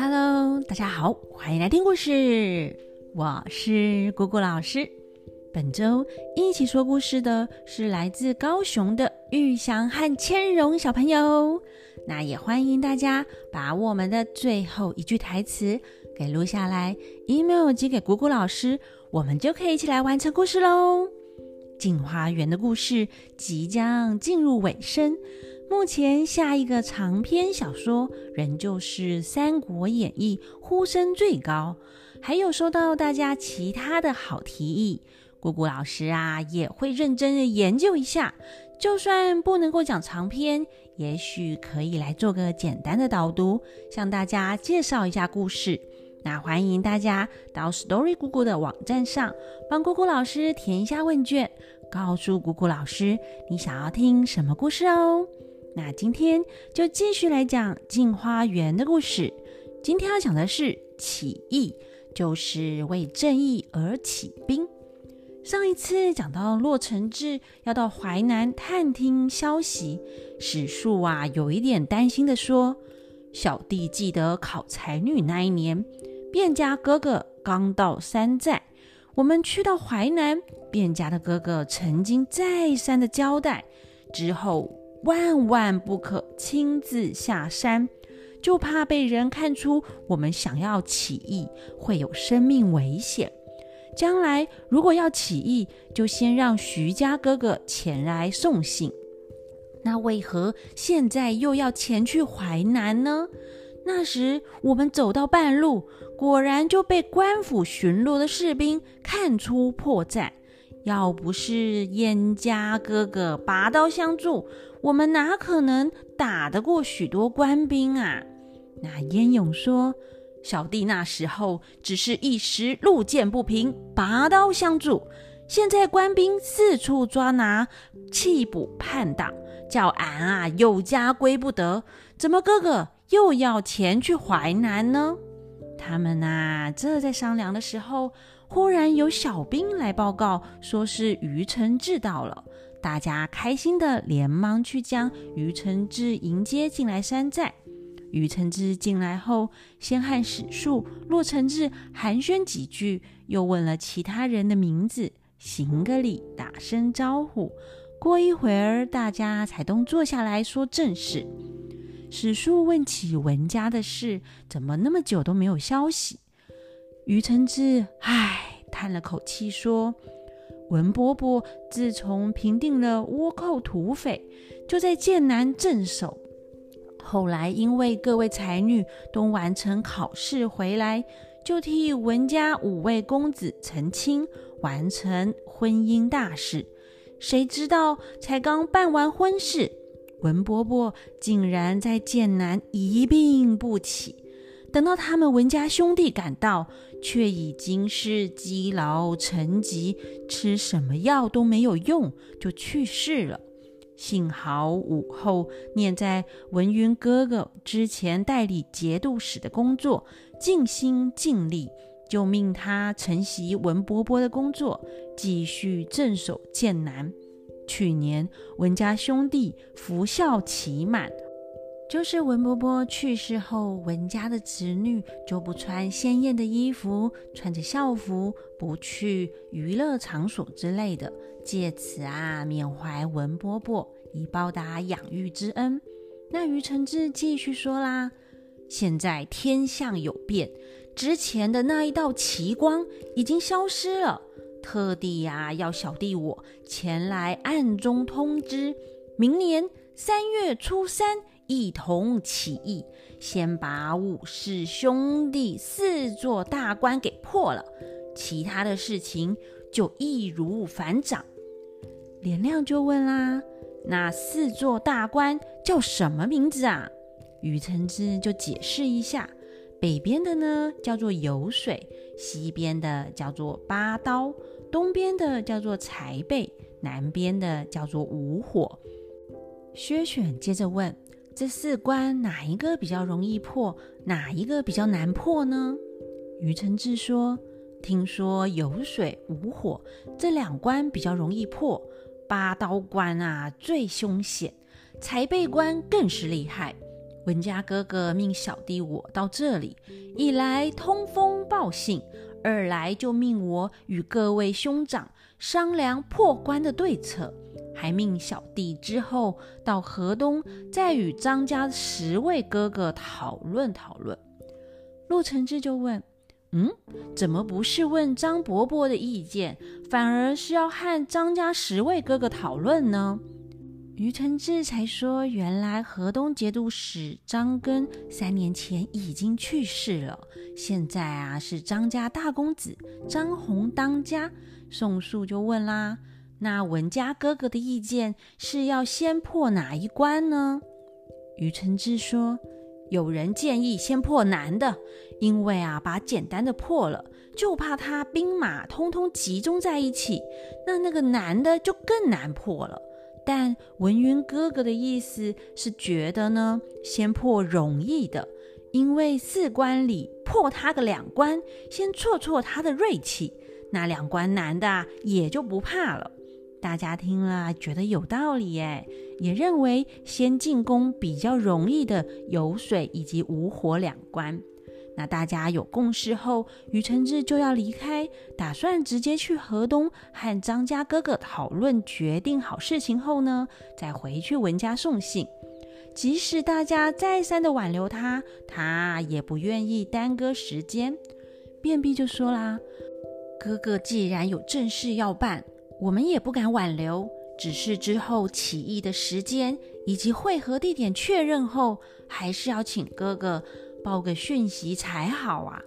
Hello，大家好，欢迎来听故事。我是姑姑老师。本周一起说故事的是来自高雄的玉祥和千荣小朋友。那也欢迎大家把我们的最后一句台词给录下来，email 寄给姑姑老师，我们就可以一起来完成故事喽。镜花园的故事即将进入尾声。目前下一个长篇小说仍旧是《三国演义》，呼声最高。还有收到大家其他的好提议，姑姑老师啊也会认真的研究一下。就算不能够讲长篇，也许可以来做个简单的导读，向大家介绍一下故事。那欢迎大家到 Story 姑姑的网站上，帮姑姑老师填一下问卷，告诉姑姑老师你想要听什么故事哦。那今天就继续来讲《镜花缘》的故事。今天要讲的是起义，就是为正义而起兵。上一次讲到洛承志要到淮南探听消息，史树啊有一点担心的说：“小弟记得考才女那一年，卞家哥哥刚到山寨，我们去到淮南，卞家的哥哥曾经再三的交代，之后。”万万不可亲自下山，就怕被人看出我们想要起义，会有生命危险。将来如果要起义，就先让徐家哥哥前来送信。那为何现在又要前去淮南呢？那时我们走到半路，果然就被官府巡逻的士兵看出破绽。要不是燕家哥哥拔刀相助，我们哪可能打得过许多官兵啊？那燕勇说：“小弟那时候只是一时路见不平，拔刀相助。现在官兵四处抓拿，弃捕叛党，叫俺啊有家归不得。怎么哥哥又要前去淮南呢？”他们呐，这在商量的时候，忽然有小兵来报告，说是于承志到了。大家开心的连忙去将于承志迎接进来山寨。于承志进来后，先和史树、洛承志寒暄几句，又问了其他人的名字，行个礼，打声招呼。过一会儿，大家才都坐下来说正事。史书问起文家的事，怎么那么久都没有消息？于承志唉叹了口气说：“文伯伯自从平定了倭寇土匪，就在剑南镇守。后来因为各位才女都完成考试回来，就替文家五位公子成亲，完成婚姻大事。谁知道才刚办完婚事。”文伯伯竟然在剑南一病不起，等到他们文家兄弟赶到，却已经是积劳成疾，吃什么药都没有用，就去世了。幸好武后念在文云哥哥之前代理节度使的工作，尽心尽力，就命他承袭文伯伯的工作，继续镇守剑南。去年文家兄弟福孝期满，就是文伯伯去世后，文家的子女就不穿鲜艳的衣服，穿着校服，不去娱乐场所之类的，借此啊缅怀文伯伯，以报答养育之恩。那于承志继续说啦：“现在天象有变，之前的那一道奇光已经消失了。”特地呀，要小弟我前来暗中通知，明年三月初三一同起义，先把武氏兄弟四座大关给破了，其他的事情就易如反掌。连亮就问啦：“那四座大关叫什么名字啊？”于承之就解释一下。北边的呢叫做油水，西边的叫做八刀，东边的叫做财背，南边的叫做五火。薛选接着问：这四关哪一个比较容易破，哪一个比较难破呢？于承志说：听说有水、无火这两关比较容易破，八刀关啊最凶险，财背关更是厉害。文家哥哥命小弟我到这里，一来通风报信，二来就命我与各位兄长商量破关的对策，还命小弟之后到河东再与张家十位哥哥讨论讨论。陆承志就问：“嗯，怎么不是问张伯伯的意见，反而是要和张家十位哥哥讨论呢？”于承志才说：“原来河东节度使张根三年前已经去世了，现在啊是张家大公子张宏当家。”宋树就问啦：“那文家哥哥的意见是要先破哪一关呢？”于承志说：“有人建议先破难的，因为啊把简单的破了，就怕他兵马通通集中在一起，那那个难的就更难破了。”但文云哥哥的意思是觉得呢，先破容易的，因为四关里破他个两关，先挫挫他的锐气，那两关难的也就不怕了。大家听了觉得有道理，哎，也认为先进攻比较容易的有水以及无火两关。那大家有共识后，于承志就要离开，打算直接去河东和张家哥哥讨论，决定好事情后呢，再回去文家送信。即使大家再三的挽留他，他也不愿意耽搁时间。便秘就说啦：“哥哥既然有正事要办，我们也不敢挽留，只是之后起义的时间以及会合地点确认后，还是要请哥哥。”报个讯息才好啊！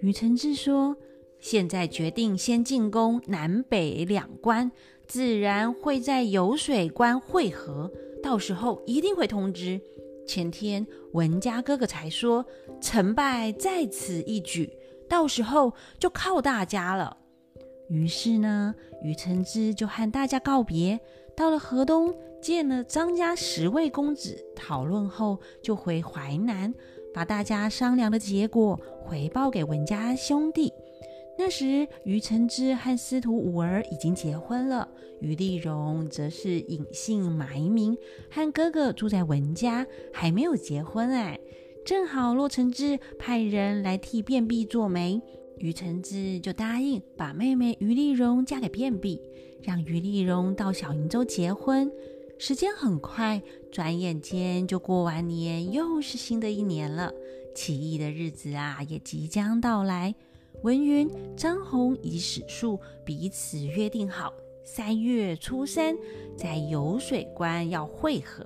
于承志说：“现在决定先进攻南北两关，自然会在游水关会合，到时候一定会通知。前天文家哥哥才说，成败在此一举，到时候就靠大家了。”于是呢，于承之就和大家告别，到了河东见了张家十位公子，讨论后就回淮南。把大家商量的结果回报给文家兄弟。那时，于承之和司徒五儿已经结婚了，于丽荣则是隐姓埋名，和哥哥住在文家，还没有结婚。哎，正好洛承之派人来替便秘做媒，于承志就答应把妹妹于丽荣嫁给便秘，让于丽荣到小瀛洲结婚。时间很快，转眼间就过完年，又是新的一年了。起义的日子啊，也即将到来。文云、张宏以及史树彼此约定好，三月初三在游水关要会合。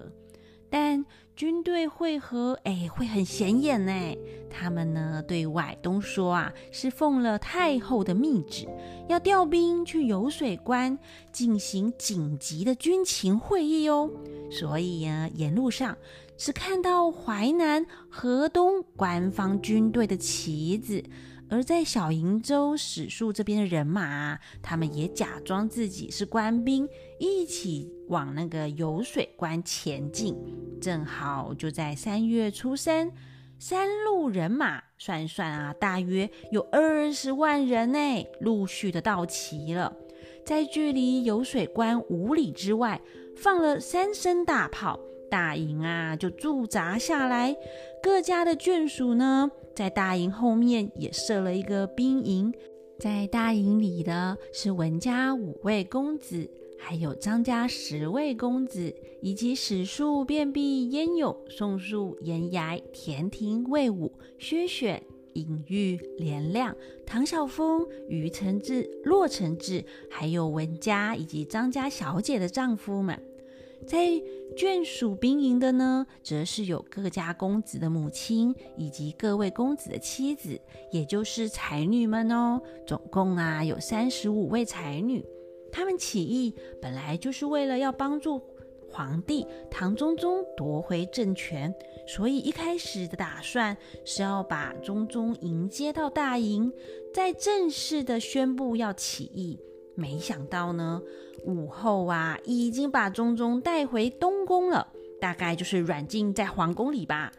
但军队会合，哎，会很显眼呢。他们呢，对外都说啊，是奉了太后的密旨，要调兵去游水关进行紧急的军情会议哦。所以呀，沿路上只看到淮南、河东官方军队的旗子。而在小瀛洲史树这边的人马，他们也假装自己是官兵，一起往那个游水关前进。正好就在三月初三，三路人马算算啊，大约有二十万人呢，陆续的到齐了。在距离游水关五里之外，放了三声大炮，大营啊就驻扎下来。各家的眷属呢？在大营后面也设了一个兵营，在大营里的是文家五位公子，还有张家十位公子，以及史树、卞壁、燕勇、宋树、严崖、田庭、魏武、薛选、尹玉、连亮、唐晓峰、于承志、骆承志，还有文家以及张家小姐的丈夫们。在眷属兵营的呢，则是有各家公子的母亲以及各位公子的妻子，也就是才女们哦。总共啊有三十五位才女。他们起义本来就是为了要帮助皇帝唐宗宗夺回政权，所以一开始的打算是要把宗宗迎接到大营，再正式的宣布要起义。没想到呢，武后啊已经把中宗带回东宫了，大概就是软禁在皇宫里吧。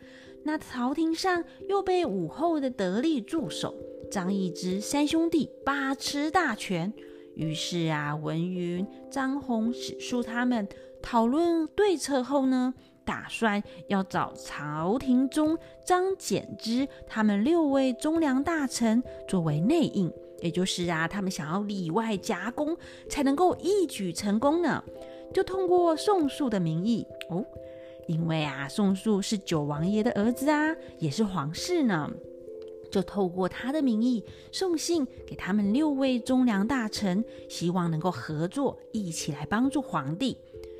那朝廷上又被武后的得力助手张易之三兄弟把持大权。于是啊，文云、张宏、史书他们讨论对策后呢，打算要找朝廷中张柬之他们六位忠良大臣作为内应，也就是啊，他们想要里外夹攻，才能够一举成功呢。就通过宋肃的名义哦，因为啊，宋肃是九王爷的儿子啊，也是皇室呢。就透过他的名义送信给他们六位忠良大臣，希望能够合作，一起来帮助皇帝。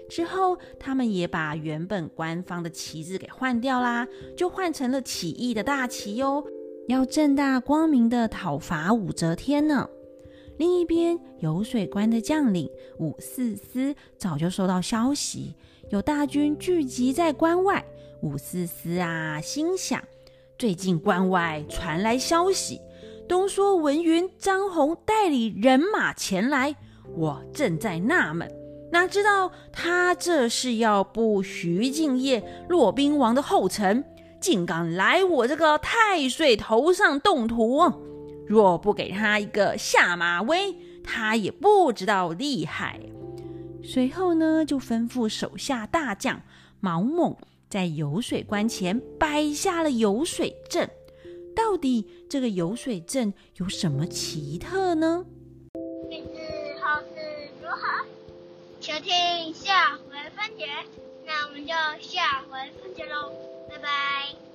之后，他们也把原本官方的旗帜给换掉啦，就换成了起义的大旗哟，要正大光明的讨伐武则天呢。另一边，游水关的将领武四思早就收到消息，有大军聚集在关外。武四思啊，心想。最近关外传来消息，东说文云、张宏带领人马前来，我正在纳闷，哪知道他这是要步徐敬业、骆宾王的后尘，竟敢来我这个太岁头上动土。若不给他一个下马威，他也不知道厉害。随后呢，就吩咐手下大将毛猛。在游水关前摆下了游水阵，到底这个游水阵有什么奇特呢？欲知后事如何，请听下回分解。那我们就下回分解喽，拜拜。